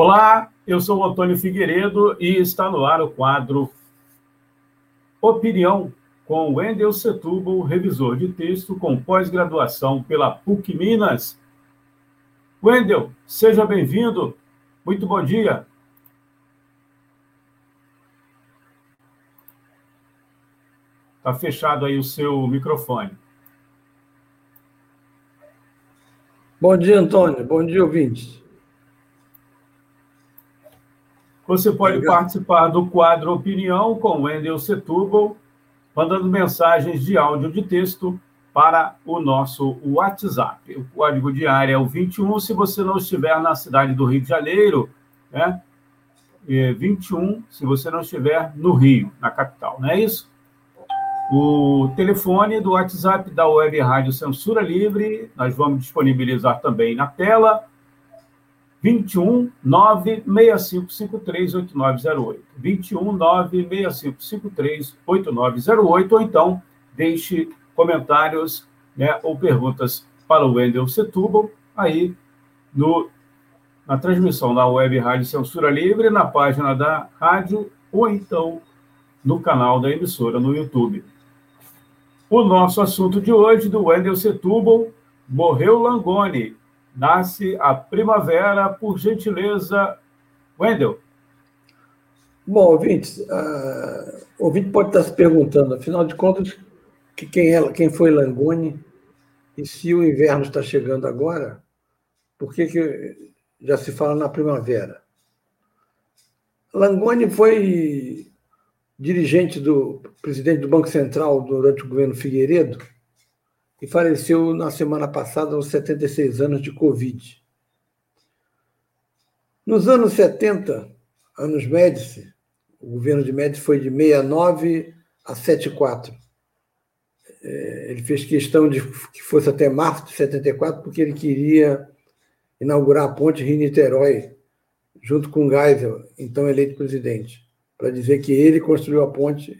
Olá, eu sou o Antônio Figueiredo e está no ar o quadro Opinião com Wendel Setúbal, revisor de texto com pós-graduação pela PUC Minas. Wendel, seja bem-vindo. Muito bom dia. Está fechado aí o seu microfone. Bom dia, Antônio. Bom dia, ouvintes. Você pode Obrigado. participar do quadro Opinião com Wendel Setúbal, mandando mensagens de áudio de texto para o nosso WhatsApp. O código de área é o 21. Se você não estiver na cidade do Rio de Janeiro, né? É 21, se você não estiver no Rio, na capital, não é isso? O telefone do WhatsApp da Web Rádio Censura Livre, nós vamos disponibilizar também na tela, 21 96553 8908. 21 96553 8908, ou então deixe comentários né, ou perguntas para o Wendel Setúbal aí no, na transmissão da Web Rádio Censura Livre, na página da rádio, ou então no canal da emissora no YouTube. O nosso assunto de hoje, do Wendel Setúbal, morreu Langoni, nasce a primavera, por gentileza. Wendel. Bom, ouvintes, uh, ouvinte pode estar se perguntando, afinal de contas, que quem, é, quem foi Langoni e se o inverno está chegando agora, por que, que já se fala na primavera? Langoni foi dirigente do presidente do Banco Central durante o governo Figueiredo, e faleceu na semana passada aos 76 anos de Covid. Nos anos 70, anos Médici, o governo de Médici foi de 69 a 74. É, ele fez questão de que fosse até março de 74, porque ele queria inaugurar a ponte Rio-Niterói, junto com Geisel, então eleito presidente, para dizer que ele construiu a ponte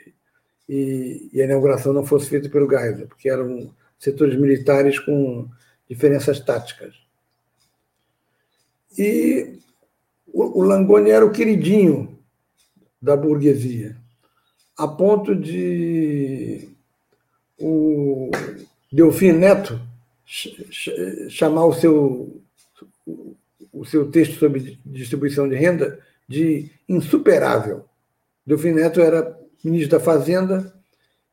e, a inauguração não fosse feita pelo Geisel, porque era um, setores militares com diferenças táticas. E o, Langoni era o queridinho da burguesia, a ponto de o Delfim Neto chamar o seu, o seu texto sobre distribuição de renda de insuperável. Delfim Neto era ministro da Fazenda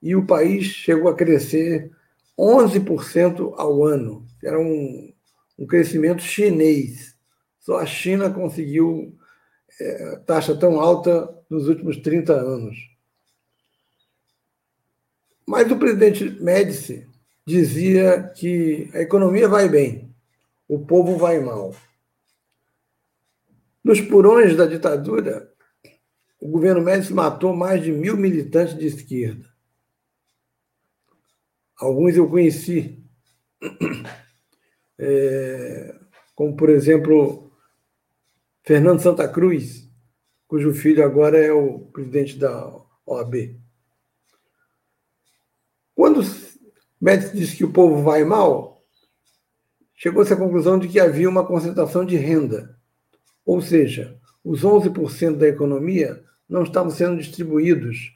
e o país chegou a crescer 11% ao ano. Era um, um crescimento chinês. Só a China conseguiu é, taxa tão alta nos últimos 30 anos. Mas o presidente Médici dizia que a economia vai bem, o povo vai mal. Nos purões da ditadura, o governo Médici matou mais de mil militantes de esquerda. Alguns eu conheci, é, como, por exemplo, Fernando Santa Cruz, cujo filho agora é o presidente da OAB. Quando Médici disse que o povo vai mal, chegou-se à conclusão de que havia uma concentração de renda, ou seja, os 11% da economia não estavam sendo distribuídos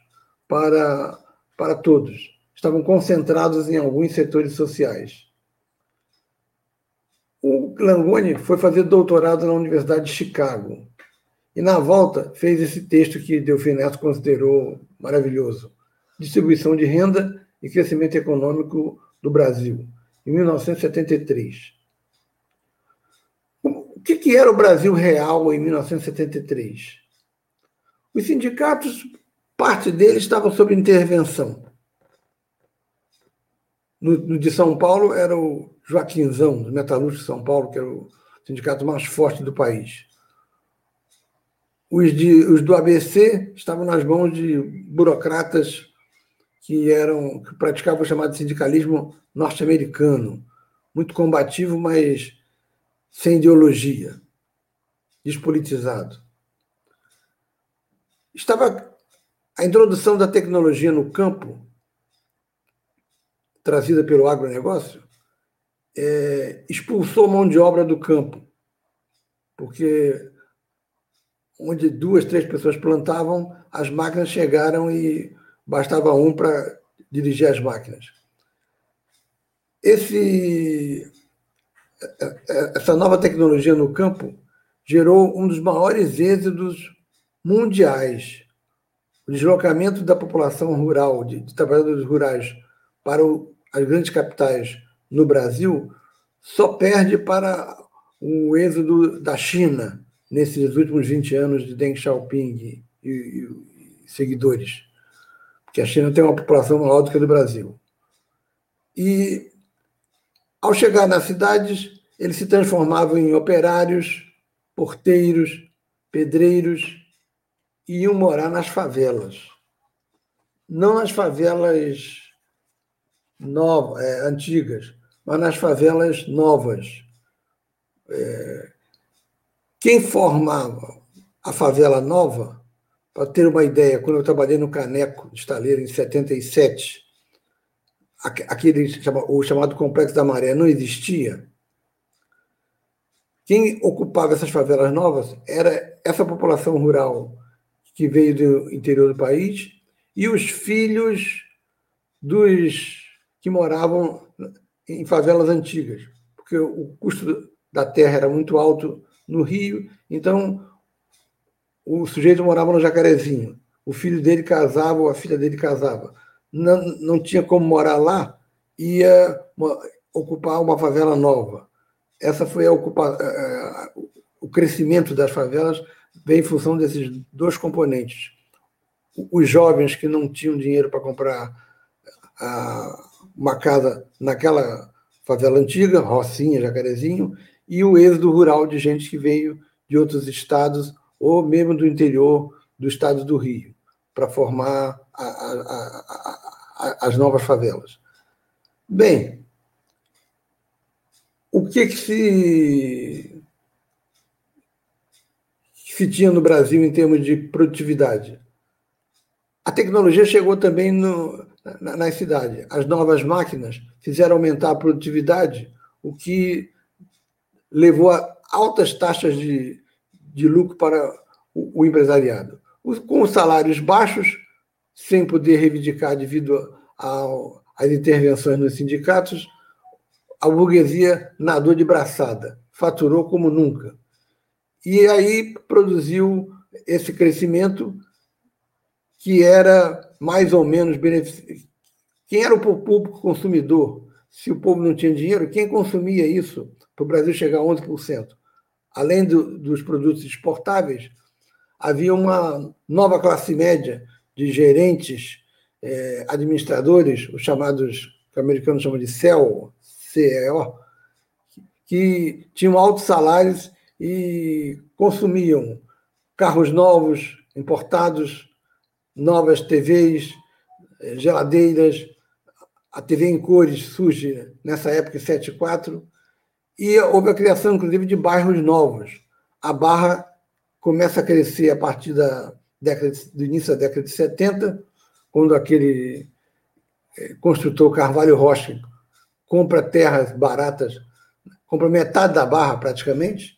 para, para todos estavam concentrados em alguns setores sociais. O Langoni foi fazer doutorado na Universidade de Chicago e, na volta, fez esse texto que Delfim Neto considerou maravilhoso: Distribuição de Renda e Crescimento Econômico do Brasil, em 1973. O que era o Brasil real em 1973? Os sindicatos, parte deles estava sob intervenção. No, no, de São Paulo era o Joaquinzão, do Metalúrgico de São Paulo, que era o sindicato mais forte do país. os, de, os do ABC estavam nas mãos de burocratas que eram que praticavam o chamado sindicalismo norte-americano, muito combativo, mas sem ideologia, despolitizado. Estava a introdução da tecnologia no campo, trazida pelo agronegócio, é, expulsou mão de obra do campo, porque onde duas, três pessoas plantavam, as máquinas chegaram e bastava um para dirigir as máquinas. Esse, essa nova tecnologia no campo gerou um dos maiores êxitos mundiais. O deslocamento da população rural, de, de trabalhadores rurais, para o, as grandes capitais no Brasil, só perde para o êxodo da China nesses últimos 20 anos de Deng Xiaoping e, e, e seguidores, porque a China tem uma população maior do que a do Brasil. E, ao chegar nas cidades, eles se transformavam em operários, porteiros, pedreiros e iam morar nas favelas. Não nas favelas novas, é, antigas, mas nas favelas novas. É, quem formava a favela nova, para ter uma ideia, quando eu trabalhei no Caneco de Estaleiro, em 77, aquele o chamado Complexo da Maré não existia. Quem ocupava essas favelas novas era essa população rural que veio do interior do país e os filhos dos que moravam em favelas antigas, porque o custo da terra era muito alto no Rio. Então, o sujeito morava no Jacarezinho. O filho dele casava ou a filha dele casava. Não, não tinha como morar lá, ia ocupar uma favela nova. Essa foi a ocupa, o crescimento das favelas vem em função desses dois componentes. Os jovens que não tinham dinheiro para comprar uma casa naquela favela antiga, Rocinha, Jacarezinho, e o êxodo rural de gente que veio de outros estados ou mesmo do interior do estado do Rio para formar a, a, a, as novas favelas. Bem, o que, que se, se tinha no Brasil em termos de produtividade? A tecnologia chegou também no, na, na cidade. As novas máquinas fizeram aumentar a produtividade, o que levou a altas taxas de, de lucro para o, o empresariado. Com os salários baixos, sem poder reivindicar devido às intervenções nos sindicatos, a burguesia nadou de braçada, faturou como nunca. E aí produziu esse crescimento que era mais ou menos beneficioso. Quem era o público consumidor? Se o povo não tinha dinheiro, quem consumia isso para o Brasil chegar a 11%. Além do, dos produtos exportáveis, havia uma nova classe média de gerentes, eh, administradores, os chamados, que o americano chama de CEO, CEO, que tinham altos salários e consumiam carros novos, importados, novas TVs, geladeiras, a TV em cores surge nessa época, em 74, e houve a criação, inclusive, de bairros novos. A Barra começa a crescer a partir da década, do início da década de 70, quando aquele eh, construtor Carvalho Rocha compra terras baratas, compra metade da Barra praticamente,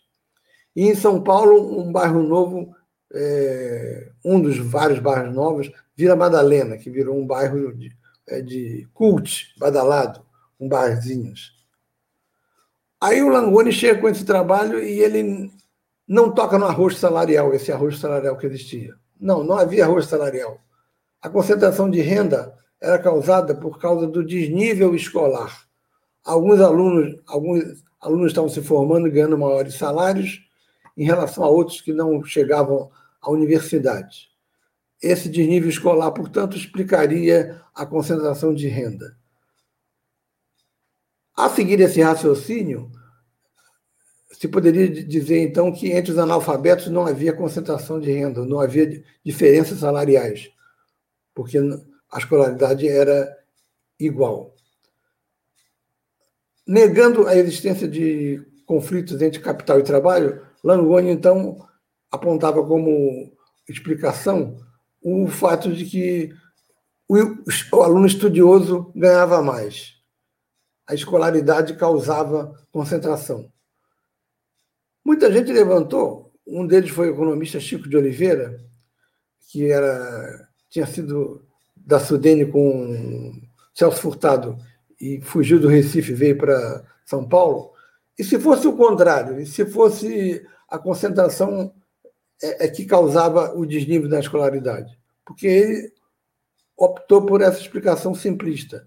e em São Paulo, um bairro novo, é, um dos vários bairros novos, Vila Madalena, que virou um bairro de, é, de cult, badalado, com barzinhos. Aí o Langoni chega com esse trabalho e ele não toca no arroz salarial, esse arroz salarial que existia. Não, não havia arroz salarial. A concentração de renda era causada por causa do desnível escolar. Alguns alunos, alguns alunos estavam se formando e ganhando maiores salários em relação a outros que não chegavam à universidade. Esse desnível escolar, portanto, explicaria a concentração de renda. A seguir esse raciocínio, se poderia dizer, então, que entre os analfabetos não havia concentração de renda, não havia diferenças salariais, porque a escolaridade era igual. Negando a existência de conflitos entre capital e trabalho, Langoni, então, apontava como explicação o fato de que o aluno estudioso ganhava mais. A escolaridade causava concentração. Muita gente levantou, um deles foi o economista Chico de Oliveira, que era tinha sido da Sudene com Celso Furtado e fugiu do Recife, veio para São Paulo. E se fosse o contrário, e se fosse a concentração é, é que causava o desnível da escolaridade? Porque ele optou por essa explicação simplista.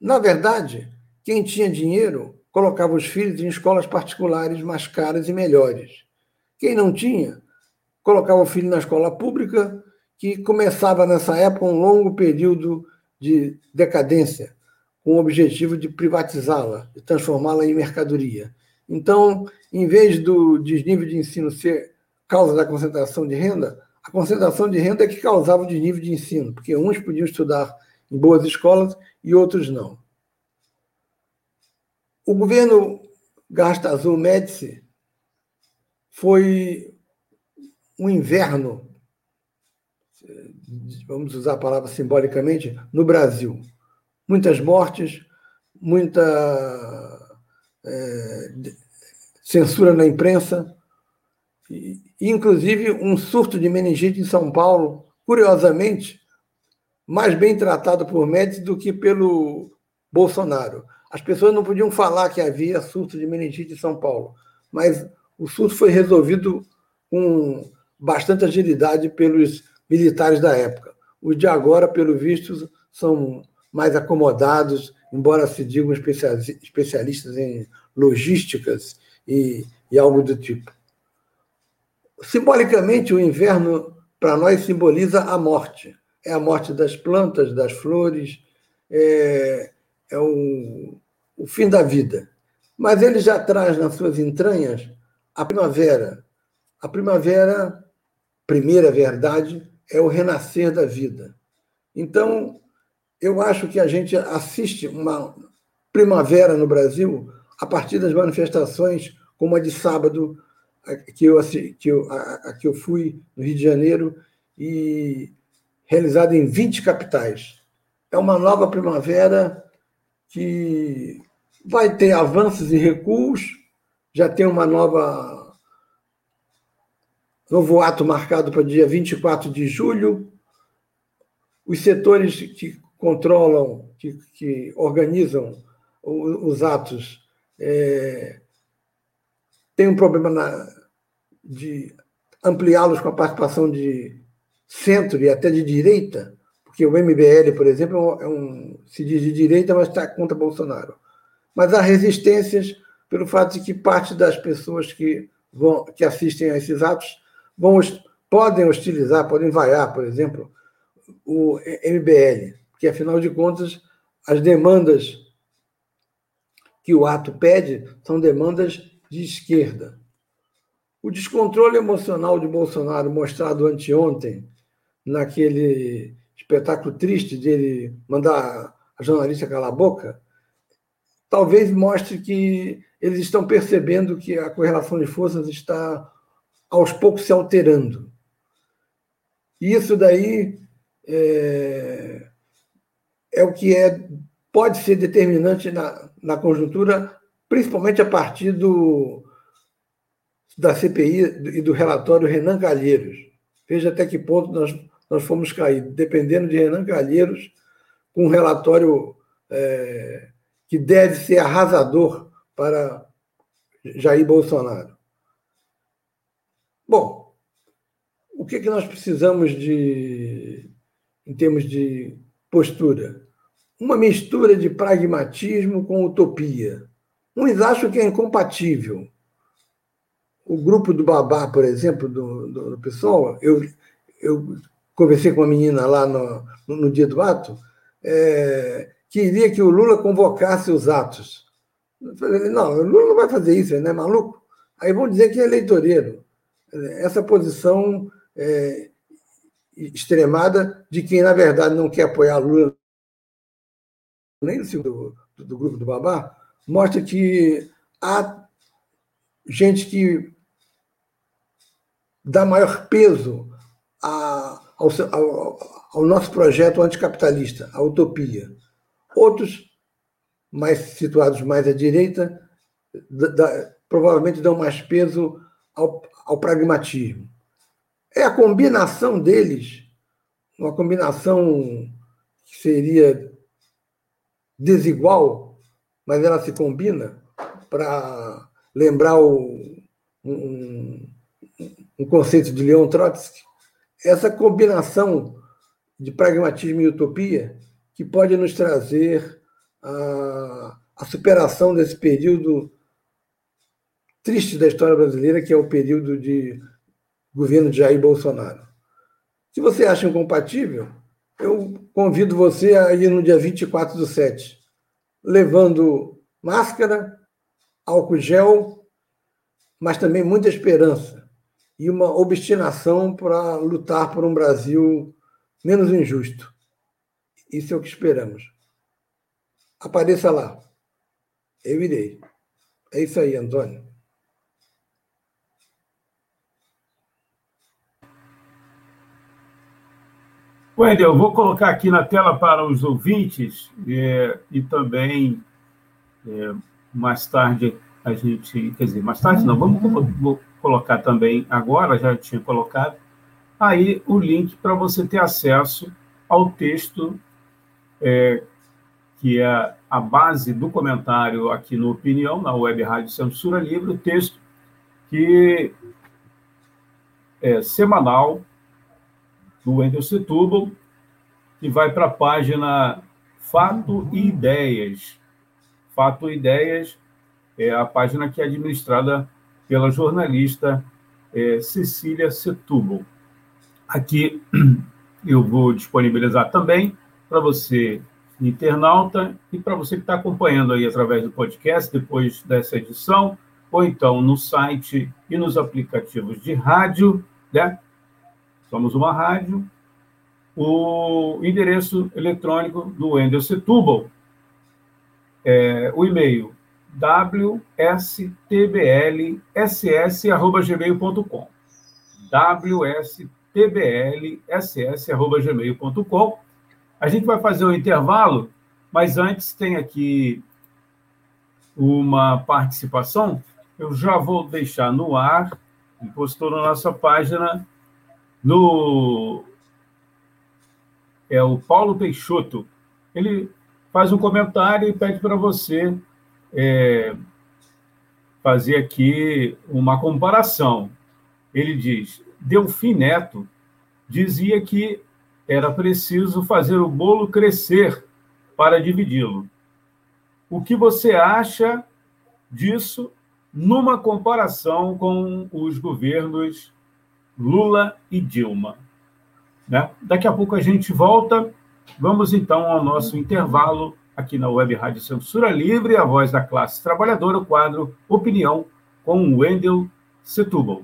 Na verdade, quem tinha dinheiro colocava os filhos em escolas particulares mais caras e melhores. Quem não tinha, colocava o filho na escola pública, que começava nessa época um longo período de decadência, com o objetivo de privatizá-la, de transformá-la em mercadoria. Então, em vez do desnível de ensino ser causa da concentração de renda, a concentração de renda é que causava o desnível de ensino, porque uns podiam estudar em boas escolas e outros não. O governo Gasta Azul Médici foi um inverno, vamos usar a palavra simbolicamente, no Brasil. Muitas mortes, muita é, censura na imprensa, e, inclusive um surto de meningite em São Paulo, curiosamente, mais bem tratado por médicos do que pelo Bolsonaro. As pessoas não podiam falar que havia surto de meningite em São Paulo, mas o surto foi resolvido com bastante agilidade pelos militares da época. Os de agora, pelo visto, são mais acomodados, embora se digam especialistas em logísticas e, e algo do tipo. Simbolicamente, o inverno para nós simboliza a morte. É a morte das plantas, das flores, é, é o, o fim da vida. Mas ele já traz nas suas entranhas a primavera. A primavera, primeira verdade, é o renascer da vida. Então, eu acho que a gente assiste uma primavera no Brasil a partir das manifestações como a de sábado, que eu, que eu, a, a que eu fui no Rio de Janeiro e realizada em 20 capitais. É uma nova primavera que vai ter avanços e recuos, já tem uma nova novo ato marcado para dia 24 de julho. Os setores que controlam, que, que organizam os atos, é, tem um problema na, de ampliá-los com a participação de centro e até de direita, porque o MBL, por exemplo, é um, se diz de direita, mas está contra Bolsonaro. Mas há resistências pelo fato de que parte das pessoas que, vão, que assistem a esses atos vão, podem hostilizar, podem vaiar, por exemplo, o MBL, porque, afinal de contas, as demandas que o ato pede são demandas de esquerda. O descontrole emocional de Bolsonaro, mostrado anteontem, naquele espetáculo triste dele mandar a jornalista calar a boca, talvez mostre que eles estão percebendo que a correlação de forças está aos poucos se alterando. E isso daí é, é o que é, pode ser determinante na, na conjuntura, principalmente a partir do, da CPI e do relatório Renan Calheiros. Veja até que ponto nós, nós fomos cair, dependendo de Renan Calheiros, com um relatório é, que deve ser arrasador para Jair Bolsonaro. Bom, o que, é que nós precisamos de, em termos de postura? Uma mistura de pragmatismo com utopia. Uns acham que é incompatível o grupo do Babá, por exemplo, do, do, do pessoal, eu, eu conversei com uma menina lá no, no dia do ato, é, queria que o Lula convocasse os atos. Não, o Lula não vai fazer isso, ele não é maluco. Aí vão dizer que é eleitoreiro. Essa posição é, extremada de quem, na verdade, não quer apoiar Lula nem do, do, do grupo do Babá, mostra que há gente que dá maior peso a, ao, ao, ao, nosso projeto anticapitalista, a utopia. Outros, mais situados mais à direita, da, da, provavelmente dão mais peso ao, ao pragmatismo. É a combinação deles, uma combinação que seria desigual, mas ela se combina para lembrar o, um, um conceito de Leon Trotsky. Essa combinação de pragmatismo e utopia que pode nos trazer a, a superação desse período triste da história brasileira, que é o período de governo de Jair Bolsonaro. Se você acha incompatível, eu convido você a ir no dia 24 do 7, levando máscara, álcool gel, mas também muita esperança e uma obstinação para lutar por um Brasil menos injusto. Isso é o que esperamos. Apareça lá. Eu irei. É isso aí, Antônio. Wendel, eu vou colocar aqui na tela para os ouvintes é, e também é, mais tarde a gente, quer dizer, mais tarde não, vamos vou colocar também agora, já tinha colocado, aí o link para você ter acesso ao texto é, que é a base do comentário aqui no Opinião, na Web Rádio Censura Livre, o texto que é semanal do Wendel Setúbal, que vai para a página Fato e Ideias. Fato e Ideias é a página que é administrada pela jornalista é, Cecília Setúbal. Aqui eu vou disponibilizar também para você, internauta, e para você que está acompanhando aí através do podcast, depois dessa edição, ou então no site e nos aplicativos de rádio, né? Somos uma rádio. O endereço eletrônico do Wendel Setúbal, é, o e-mail wstblss.gmail.com wstblss.gmail.com A gente vai fazer um intervalo, mas antes tem aqui uma participação. Eu já vou deixar no ar, postou na nossa página no é o Paulo Peixoto. Ele faz um comentário e pede para você é, fazer aqui uma comparação. Ele diz: Delfim Neto dizia que era preciso fazer o bolo crescer para dividi-lo. O que você acha disso numa comparação com os governos Lula e Dilma. Né? Daqui a pouco a gente volta. Vamos então ao nosso intervalo aqui na Web Rádio Censura Livre, a voz da classe trabalhadora, o quadro Opinião com Wendel Setúbal.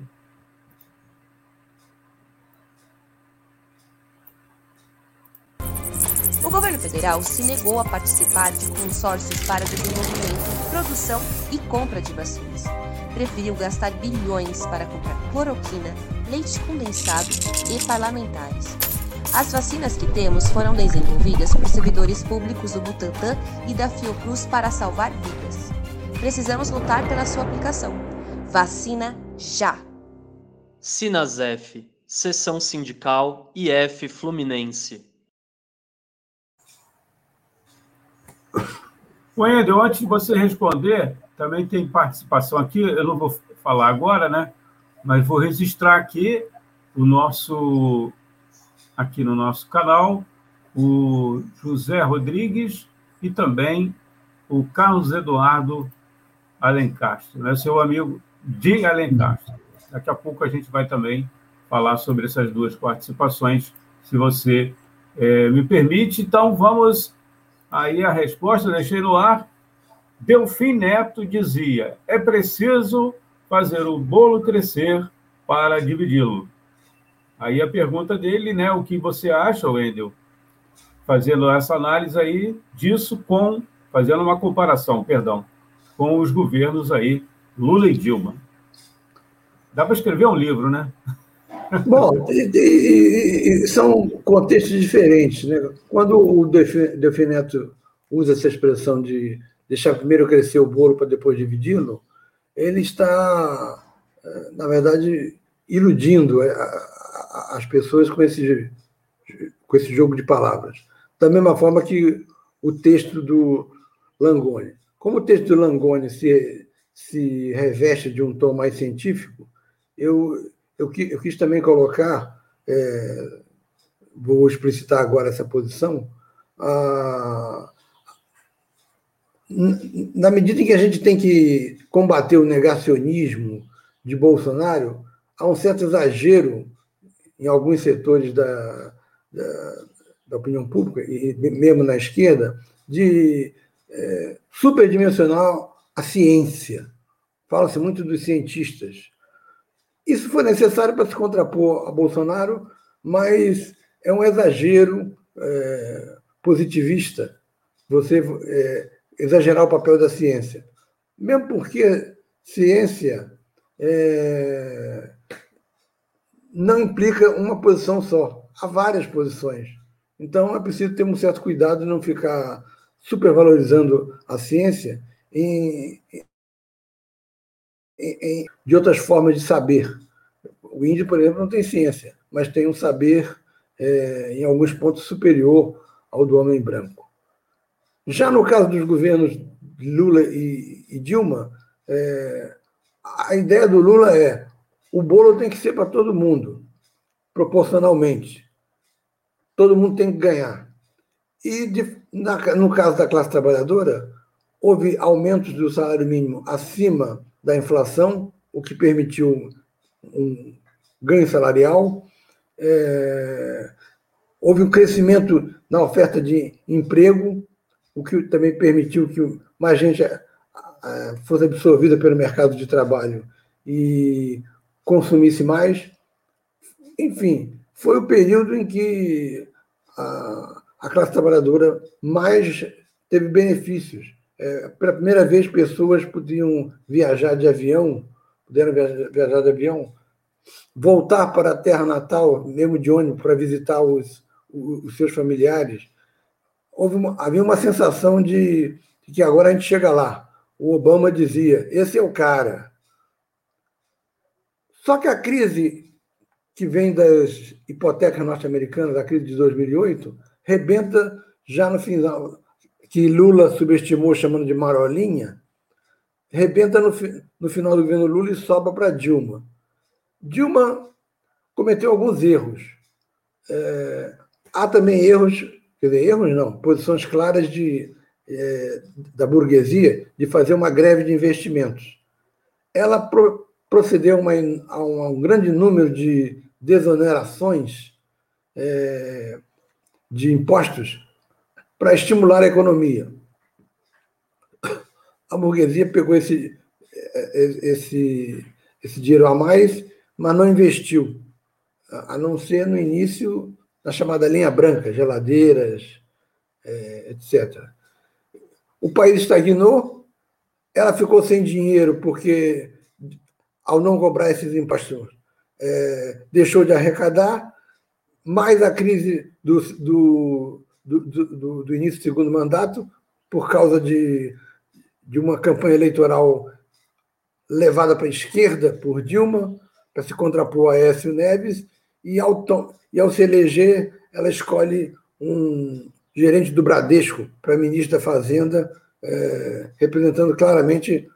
O governo federal se negou a participar de consórcios para desenvolvimento, produção e compra de vacinas. Preferiu gastar bilhões para comprar cloroquina, leite condensado e parlamentares. As vacinas que temos foram desenvolvidas por servidores públicos do Butantan e da Fiocruz para salvar vidas. Precisamos lutar pela sua aplicação. Vacina já! Sinasef, Seção Sindical IF Fluminense. Wendel, antes de você responder, também tem participação aqui, eu não vou falar agora, né? Mas vou registrar aqui o nosso aqui no nosso canal, o José Rodrigues e também o Carlos Eduardo Alencastro, né? seu amigo de Alencastro. Daqui a pouco a gente vai também falar sobre essas duas participações, se você é, me permite. Então, vamos aí a resposta, deixei no ar Delfim Neto dizia: é preciso fazer o bolo crescer para dividi-lo. Aí a pergunta dele, né, o que você acha, Wendel, fazendo essa análise aí disso com, fazendo uma comparação, perdão, com os governos aí, Lula e Dilma. Dá para escrever um livro, né? Bom, e, e, e são contextos diferentes. Né? Quando o Delfim Neto usa essa expressão de deixar primeiro crescer o bolo para depois dividi-lo, ele está, eh, na verdade, iludindo eh, as pessoas com esse, com esse jogo de palavras. Da mesma forma que o texto do Langoni. Como o texto do Langoni se, se reveste de um tom mais científico, eu, eu, eu quis também colocar, é, vou explicitar agora essa posição, a, na medida em que a gente tem que combater o negacionismo de Bolsonaro, há um certo exagero em alguns setores da, da, da opinião pública, e mesmo na esquerda, de é, superdimensionar a ciência. Fala-se muito dos cientistas. Isso foi necessário para se contrapor a Bolsonaro, mas é um exagero é, positivista você é, exagerar o papel da ciência. Mesmo porque ciência é, não implica uma posição só, há várias posições. Então é preciso ter um certo cuidado de não ficar supervalorizando a ciência em, em, de outras formas de saber. O índio, por exemplo, não tem ciência, mas tem um saber é, em alguns pontos superior ao do homem branco. Já no caso dos governos Lula e, e Dilma, é, a ideia do Lula é o bolo tem que ser para todo mundo, proporcionalmente. Todo mundo tem que ganhar. E de, na, no caso da classe trabalhadora, houve aumentos do salário mínimo acima da inflação, o que permitiu um ganho salarial. É, houve um crescimento na oferta de emprego, o que também permitiu que mais gente fosse absorvida pelo mercado de trabalho e consumisse mais. Enfim, foi o período em que a, a classe trabalhadora mais teve benefícios. É, pela primeira vez, pessoas podiam viajar de avião, puderam viajar de avião, voltar para a terra natal, mesmo de ônibus, para visitar os, os seus familiares. Houve uma, havia uma sensação de, de que agora a gente chega lá. O Obama dizia: esse é o cara. Só que a crise que vem das hipotecas norte-americanas, a crise de 2008, rebenta já no final, que Lula subestimou chamando de marolinha, rebenta no, no final do governo Lula e sobra para Dilma. Dilma cometeu alguns erros. É, há também erros, quer dizer, erros não, posições claras de, é, da burguesia de fazer uma greve de investimentos. Ela pro, procedeu uma, a, um, a, um, grande número de desonerações é, de impostos para estimular a economia. A burguesia pegou esse, esse, esse dinheiro a mais mas não investiu, a não ser no início da chamada linha branca, geladeiras, é, etc. O país estagnou, ela ficou sem dinheiro porque, ao não cobrar esses impostos, é, deixou de arrecadar, mais a crise do, do, do, do, início do segundo mandato, por causa de, de uma campanha eleitoral levada para a esquerda por Dilma, para se contrapor a Écio Neves, e ao, e ao se eleger, ela escolhe um gerente do Bradesco para ministro da Fazenda, é, representando claramente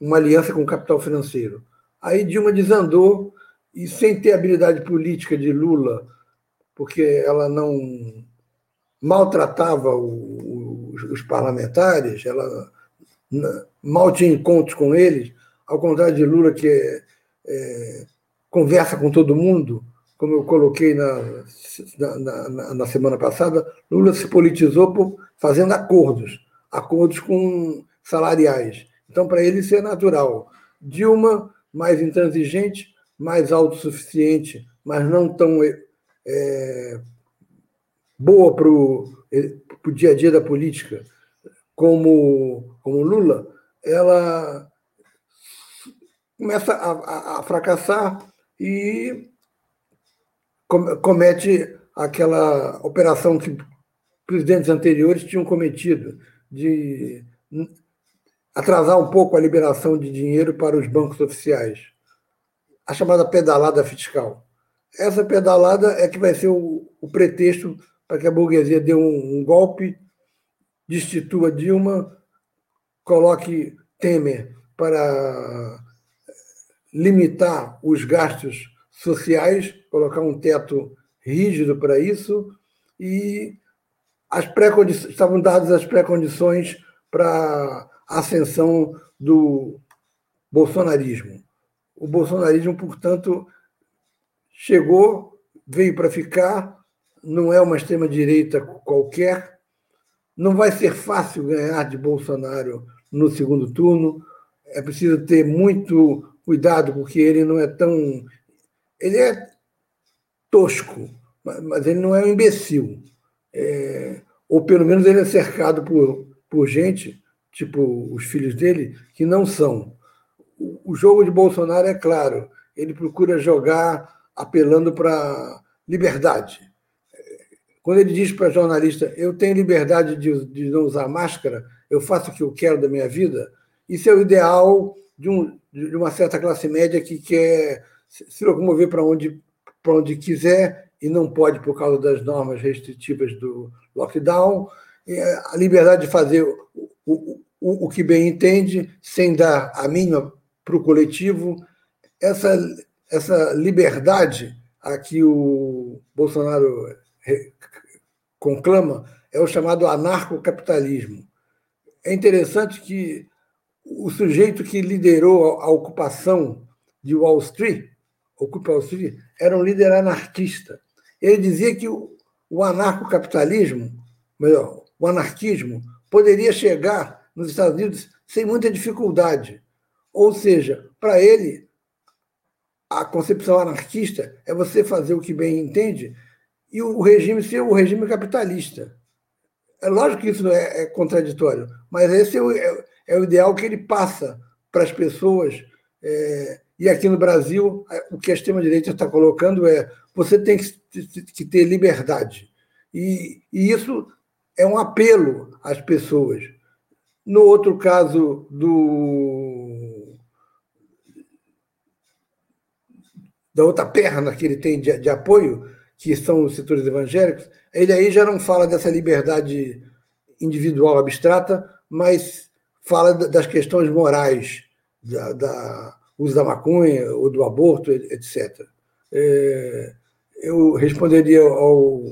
uma aliança com o capital financeiro. Aí Dilma desandou e, sem ter habilidade política de Lula, porque ela não maltratava o, os, os parlamentares, ela mal tinha encontros com eles, ao contrário de Lula, que é, conversa com todo mundo, como eu coloquei na, na, na, na semana passada, Lula se politizou por, fazendo acordos, acordos com salariais. Então, para ele, isso é natural. Dilma, mais intransigente, mais autossuficiente, mas não tão é, boa para o dia a dia da política, como, como Lula, ela começa a, a, a fracassar e comete aquela operação que presidentes anteriores tinham cometido de atrasar um pouco a liberação de dinheiro para os bancos oficiais, a chamada pedalada fiscal. Essa pedalada é que vai ser o, o pretexto para que a burguesia dê um, um golpe, destitua Dilma, coloque Temer para limitar os gastos sociais, colocar um teto rígido para isso, e as estavam dadas as pré-condições para a ascensão do bolsonarismo. O bolsonarismo, portanto, chegou, veio para ficar, não é uma extrema-direita qualquer, não vai ser fácil ganhar de Bolsonaro no segundo turno, é preciso ter muito cuidado, porque ele não é tão. Ele é tosco, mas ele não é um imbecil. É, ou pelo menos ele é cercado por, por gente, tipo os filhos dele, que não são. O, jogo de Bolsonaro é claro, ele procura jogar apelando para liberdade. Quando ele diz para jornalista, eu tenho liberdade de, de não usar máscara, eu faço o que eu quero da minha vida, isso é o ideal de, um, de uma certa classe média que quer se locomover para onde, onde quiser e não pode por causa das normas restritivas do lockdown, a liberdade de fazer o, o, o, que bem entende, sem dar a mínima para o coletivo. Essa, essa liberdade a que o Bolsonaro conclama é o chamado anarcocapitalismo. É interessante que o sujeito que liderou a ocupação de Wall Street, Ocupa Wall Street, era um líder anarquista. Ele dizia que o, o anarcocapitalismo, melhor, o anarquismo, poderia chegar nos Estados Unidos sem muita dificuldade. Ou seja, para ele, a concepção anarquista é você fazer o que bem entende e o regime ser o regime capitalista. É lógico que isso é, é contraditório, mas esse é o, é, é o ideal que ele passa para as pessoas. É, e aqui no Brasil, o que a extrema-direita está colocando é você tem que ter liberdade. E, e isso é um apelo às pessoas. No outro caso do da outra perna que ele tem de, de, apoio, que são os setores evangélicos, ele aí já não fala dessa liberdade individual abstrata, mas fala das questões morais, da, da uso da maconha ou do aborto, etc. É, eu responderia ao,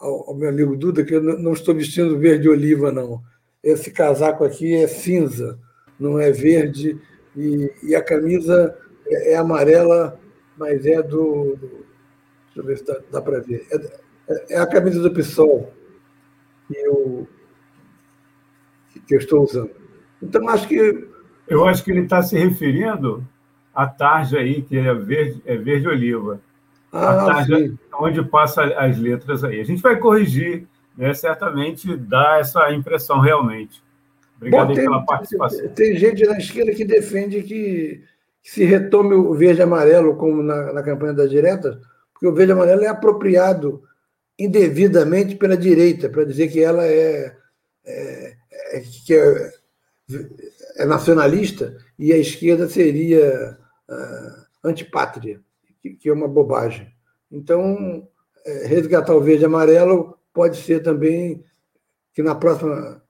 ao, ao, meu amigo Duda que eu não estou vestindo verde oliva, não. Esse casaco aqui é cinza, não é verde, e, e a camisa é, é, amarela, mas é do. Deixa eu ver se dá, dá para ver. É, é, a camisa do PSOL que eu, que eu estou usando. Então, acho que. Eu acho que ele está se referindo à tarja aí, que é verde, é verde oliva. Ah, tarja onde passa as letras aí. A gente vai corrigir, né? certamente dá essa impressão realmente. Obrigado Bom, tem, pela participação. Tem gente na esquerda que defende que, que se retome o verde e amarelo, como na, na campanha das diretas, porque o verde e amarelo é apropriado indevidamente pela direita, para dizer que ela é, é, é que é é nacionalista e a esquerda seria uh, antipátria, que, que, é uma bobagem. Então, é, resgatar o verde e amarelo pode ser também que na próxima,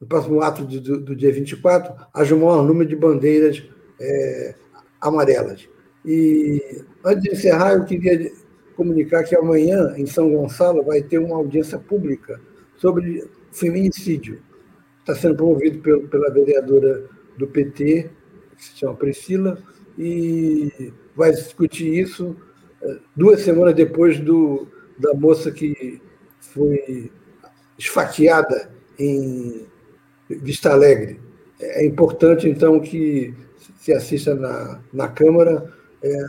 no próximo ato de, do, do, dia 24 haja um maior número de bandeiras é, amarelas. E antes de encerrar, eu queria comunicar que amanhã, em São Gonçalo, vai ter uma audiência pública sobre feminicídio está sendo promovido pelo, pela vereadora do PT, que se chama Priscila, e vai discutir isso eh, duas semanas depois do, da moça que foi esfaqueada em Vista Alegre. é importante, então, que se assista na, na Câmara. É,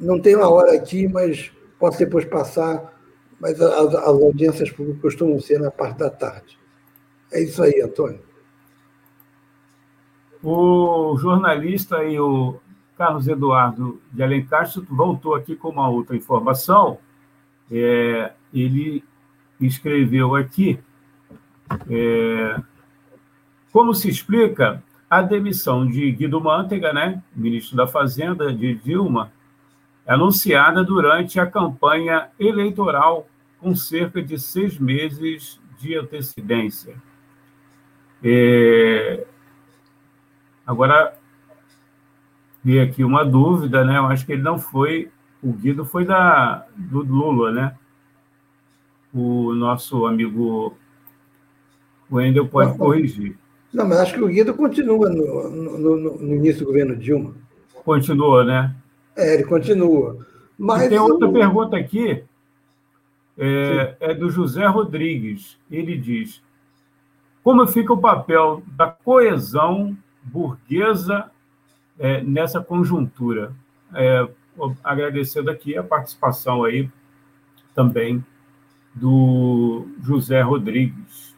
não tem uma hora aqui, mas posso depois passar, mas as, as audiências públicas costumam ser na parte da tarde. É isso aí, Antônio. O jornalista e o Carlos Eduardo de Alencar voltou aqui com uma outra informação. É, ele escreveu aqui é, como se explica a demissão de Guido Mantega, né, ministro da Fazenda de Dilma, anunciada durante a campanha eleitoral com cerca de seis meses de antecedência. É... Agora, vi aqui uma dúvida, né? Eu acho que ele não foi, o Guido foi da, do Lula, né? O nosso amigo Wendel pode não, corrigir. Não, mas acho que o Guido continua no, no, no início do governo Dilma. Continua, né? É, ele continua. Mas e tem outra pergunta aqui, é, é, do José Rodrigues. Ele diz: como fica o papel da coesão burguesa é, nessa conjuntura? É, agradecendo aqui a participação aí também do José Rodrigues.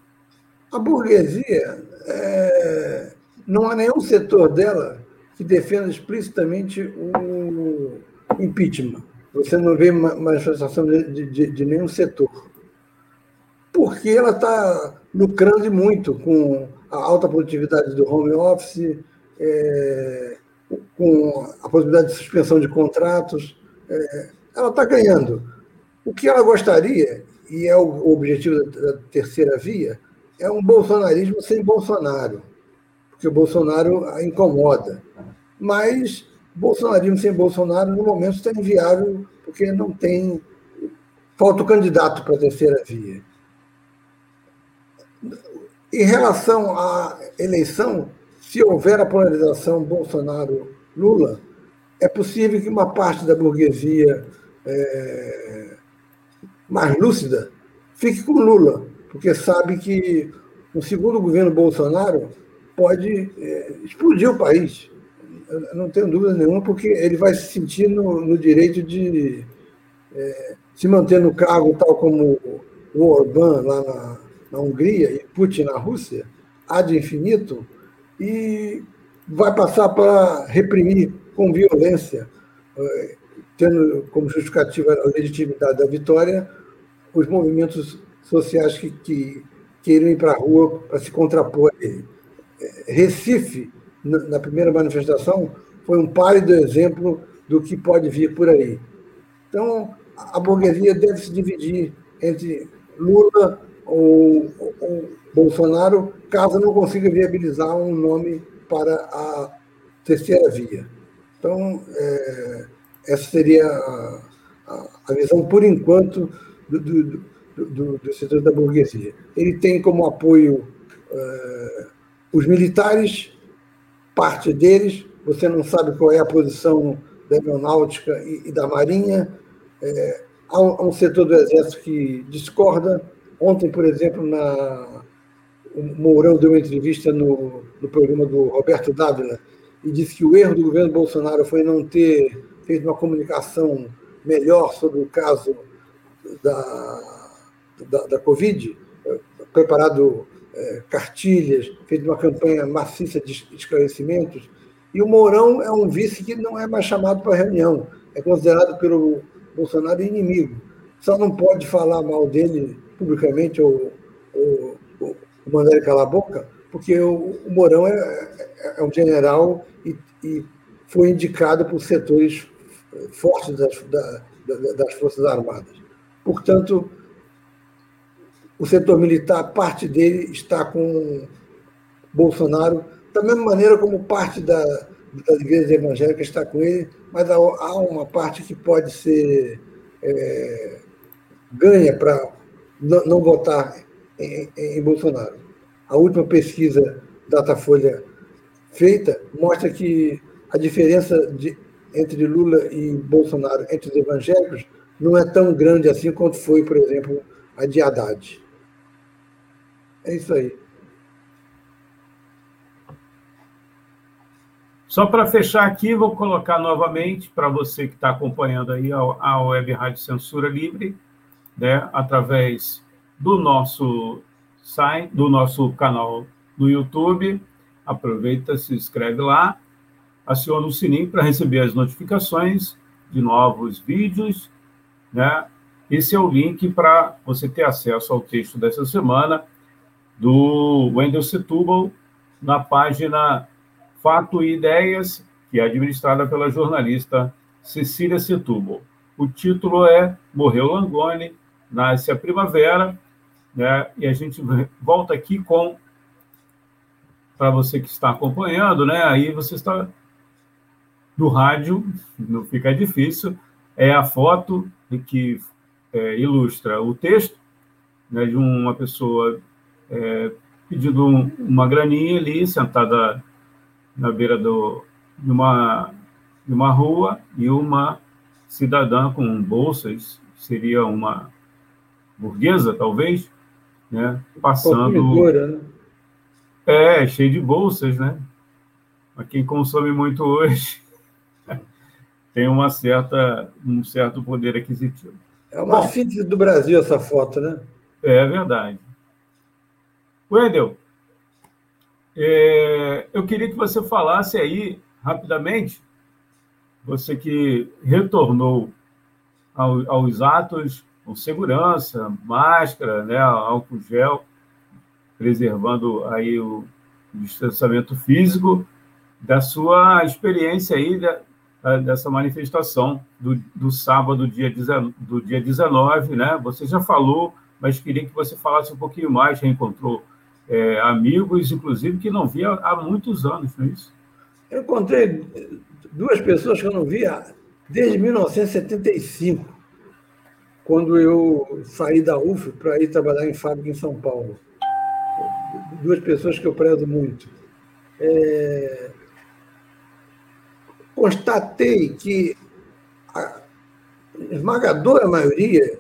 A burguesia, é, não há nenhum setor dela que defenda explicitamente o impeachment. Você não vê manifestação de, de, de nenhum setor. Porque ela está lucrando muito com a alta produtividade do home office, é, com a possibilidade de suspensão de contratos. É, ela está ganhando. O que ela gostaria, e é o objetivo da terceira via, é um bolsonarismo sem Bolsonaro, porque o Bolsonaro a incomoda. Mas bolsonarismo sem Bolsonaro, no momento, está inviável, porque não tem. Falta o candidato para a terceira via. Em relação à eleição, se houver a polarização Bolsonaro-Lula, é possível que uma parte da burguesia é, mais lúcida fique com Lula, porque sabe que o segundo governo Bolsonaro pode é, explodir o país. Eu não tenho dúvida nenhuma, porque ele vai se sentir no, no direito de é, se manter no cargo, tal como o Orbán lá na, na Hungria e Putin na Rússia, ad infinito, e vai passar para reprimir com violência, é, tendo como justificativa a legitimidade da vitória, os movimentos sociais que, que queiram ir para a rua para se contrapor a ele. É, Recife, na primeira manifestação, foi um pálido exemplo do que pode vir por aí. Então, a burguesia deve se dividir entre Lula ou, ou Bolsonaro, caso não consiga viabilizar um nome para a terceira via. Então, é, essa seria a, a, visão, por enquanto, do, do, do, do, setor da burguesia. Ele tem como apoio uh, os militares, parte deles, você não sabe qual é a posição da aeronáutica e, e da marinha. É, há, um, há, um, setor do exército que discorda. Ontem, por exemplo, na, o Mourão deu uma entrevista no, no programa do Roberto Dávila e disse que o erro do governo Bolsonaro foi não ter feito uma comunicação melhor sobre o caso da, da, da Covid, preparado é, cartilhas, feito uma campanha maciça de esclarecimentos. E o Mourão é um vice que não é mais chamado para reunião, é considerado pelo Bolsonaro inimigo. Só não pode falar mal dele publicamente ou, ou mandar ele calar a boca, porque o, o Mourão é, é, é, um general e, e, foi indicado por setores fortes das, da, das Forças Armadas. Portanto, o setor militar, parte dele está com Bolsonaro, da mesma maneira como parte da, das igrejas evangélicas está com ele, mas há, há uma parte que pode ser é, ganha para não, não, votar em, Bolsonaro. A última pesquisa Datafolha feita mostra que a diferença de, entre Lula e Bolsonaro, entre os evangélicos, não é tão grande assim quanto foi, por exemplo, a de Haddad. É isso aí. Só para fechar aqui, vou colocar novamente para você que está acompanhando aí a, a Web Rádio Censura Livre, né, através do nosso site, do nosso canal no YouTube. Aproveita, se inscreve lá, aciona o sininho para receber as notificações de novos vídeos, né? Esse é o link para você ter acesso ao texto dessa semana do Wendel Setúbal na página Fato e Ideias, que é administrada pela jornalista Cecília Setúbal. O título é Morreu Langoni, Nasce a Primavera, né? e a gente volta aqui com, para você que está acompanhando, né? aí você está no rádio, não fica difícil, é a foto que é, ilustra o texto né, de uma pessoa é, pedindo uma graninha ali, sentada na beira do, de, uma, de uma rua e uma cidadã com bolsas, seria uma burguesa, talvez, né? Passando. Né? É, cheio de bolsas, né? Para quem consome muito hoje, tem uma certa, um certo poder aquisitivo. É uma síntese do Brasil essa foto, né? É verdade. Wendel, é, eu queria que você falasse aí, rapidamente, você que retornou ao, aos atos com segurança, máscara, né, álcool gel, preservando aí o distanciamento físico, da sua experiência aí da, dessa manifestação do, do sábado, dia, do dia 19, né? Você já falou, mas queria que você falasse um pouquinho mais, reencontrou é, amigos, inclusive, que não via há muitos anos, não é isso? Eu encontrei duas pessoas que eu não via desde 1975, quando eu saí da UF para ir trabalhar em fábrica em São Paulo. Duas pessoas que eu prezo muito. É... Constatei que a esmagadora maioria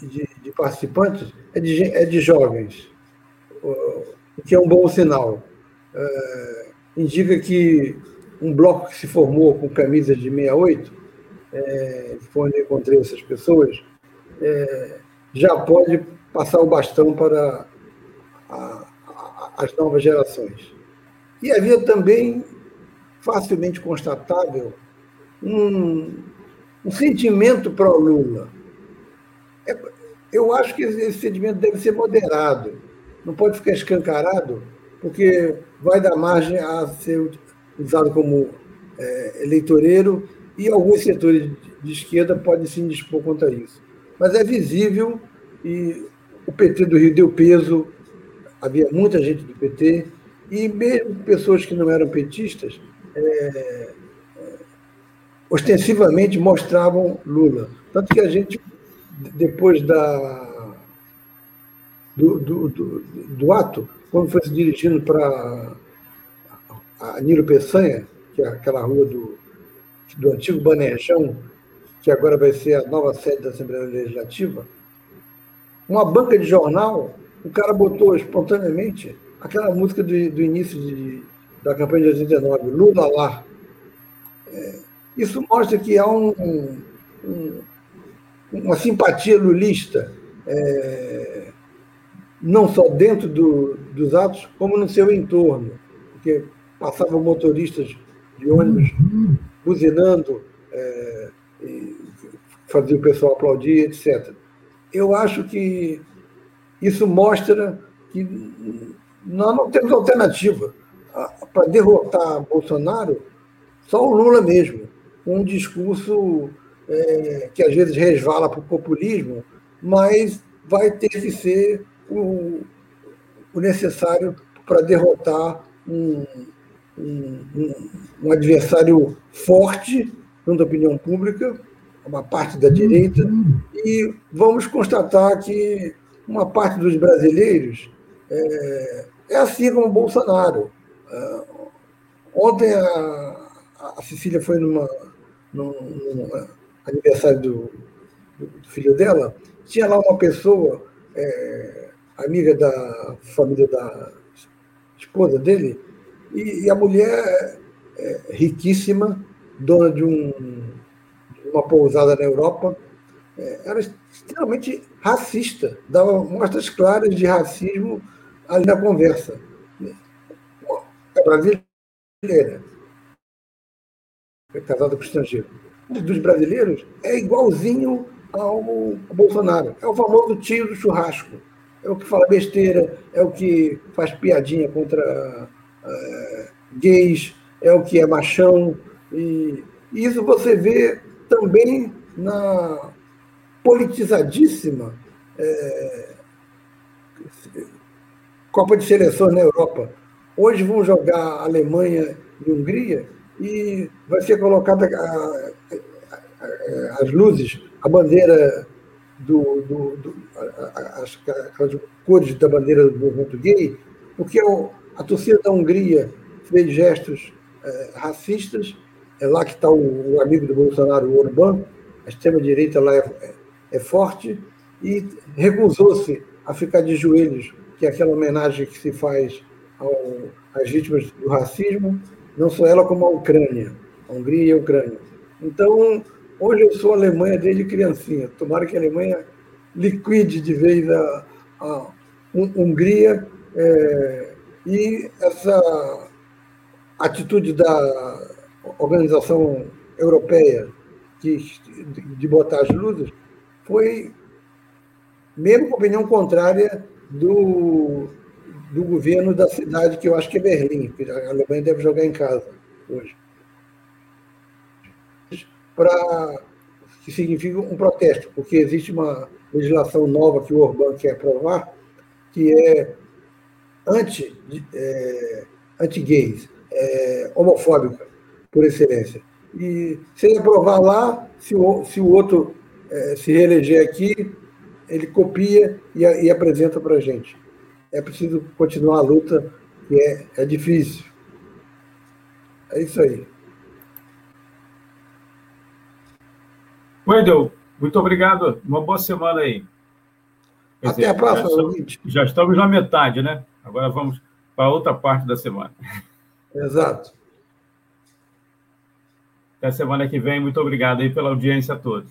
de, de participantes é de, é de jovens o que é um bom sinal. É, indica que um bloco que se formou com camisas de 68, é, foi onde encontrei essas pessoas, é, já pode passar o bastão para a, a, as novas gerações. E havia também, facilmente constatável, um, um sentimento pró-Lula. É, eu acho que esse sentimento deve ser moderado não pode ficar escancarado, porque vai dar margem a ser usado como é, eleitoreiro e alguns setores de esquerda podem se indispor contra isso. Mas é visível e o PT do Rio deu peso, havia muita gente do PT, e mesmo pessoas que não eram petistas, é, é, ostensivamente mostravam Lula. Tanto que a gente, depois da do, do, do, do ato, quando foi se dirigindo para a Nilo Peçanha, que é aquela rua do, do antigo Banejão, que agora vai ser a nova sede da Assembleia Legislativa, uma banca de jornal, o cara botou espontaneamente aquela música do, do início de, da campanha de 89, Lula lá. É, isso mostra que há um, um, uma simpatia lulista é, não só dentro do, dos atos, como no seu entorno, porque passavam motoristas de ônibus buzinando, é, fazia o pessoal aplaudir, etc. Eu acho que isso mostra que nós não temos alternativa. Para derrotar Bolsonaro, só o Lula mesmo, um discurso é, que às vezes resvala para o populismo, mas vai ter que ser o, o necessário para derrotar um, um, um, adversário forte junto à opinião pública, uma parte da direita, e vamos constatar que uma parte dos brasileiros é, é assim como Bolsonaro. É, ontem a, a Cecília foi numa, num, num aniversário do, do, filho dela, tinha lá uma pessoa é, amiga da família da esposa dele, e, e a mulher é, riquíssima, dona de um, uma pousada na Europa, é, era extremamente racista, dava mostras claras de racismo ali na conversa. É brasileira, é casada com estrangeiro. Dos brasileiros é igualzinho ao Bolsonaro. É o famoso tio do churrasco. É o que fala besteira, é o que faz piadinha contra é, gays, é o que é machão. E isso você vê também na politizadíssima é, Copa de Seleções na Europa. Hoje vão jogar Alemanha e Hungria e vai ser colocada as luzes, a bandeira do, do, do as, as, cores da bandeira do movimento gay, porque a torcida da Hungria fez gestos é, racistas, é lá que está o, o, amigo do Bolsonaro, o Orbán, a extrema-direita lá é, é forte, e recusou-se a ficar de joelhos, que é aquela homenagem que se faz ao, às vítimas do racismo, não só ela como a Ucrânia, a Hungria e a Ucrânia. Então, hoje eu sou Alemanha desde criancinha. Tomara que a Alemanha liquide de vez a, a Hungria é, e essa atitude da organização europeia de, botar as luzes foi mesmo com opinião contrária do, do governo da cidade, que eu acho que é Berlim, que a Alemanha deve jogar em casa hoje. Para que significa um protesto, porque existe uma legislação nova que o Orbán quer aprovar, que é anti, é, anti-gays, é, homofóbica, por excelência. E se ele aprovar lá, se o, se o outro é, se reeleger aqui, ele copia e, e apresenta para a gente. É preciso continuar a luta, que é, é difícil. É isso aí. Wendel, muito obrigado. Uma boa semana aí. Quer Até dizer, a próxima. Já, já estamos na metade, né? Agora vamos para outra parte da semana. Exato. Até semana que vem. Muito obrigado aí pela audiência a todos.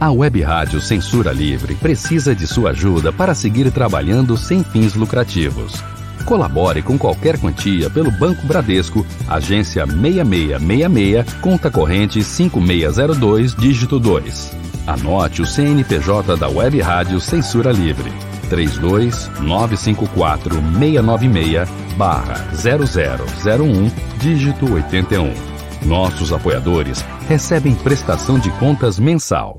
A Web Rádio Censura Livre precisa de sua ajuda para seguir trabalhando sem fins lucrativos. Colabore com qualquer quantia pelo Banco Bradesco, agência 6666, conta corrente 5602, dígito 2. Anote o CNPJ da Web Rádio Censura Livre. 32 954 696 barra 0001, dígito 81. Nossos apoiadores recebem prestação de contas mensal.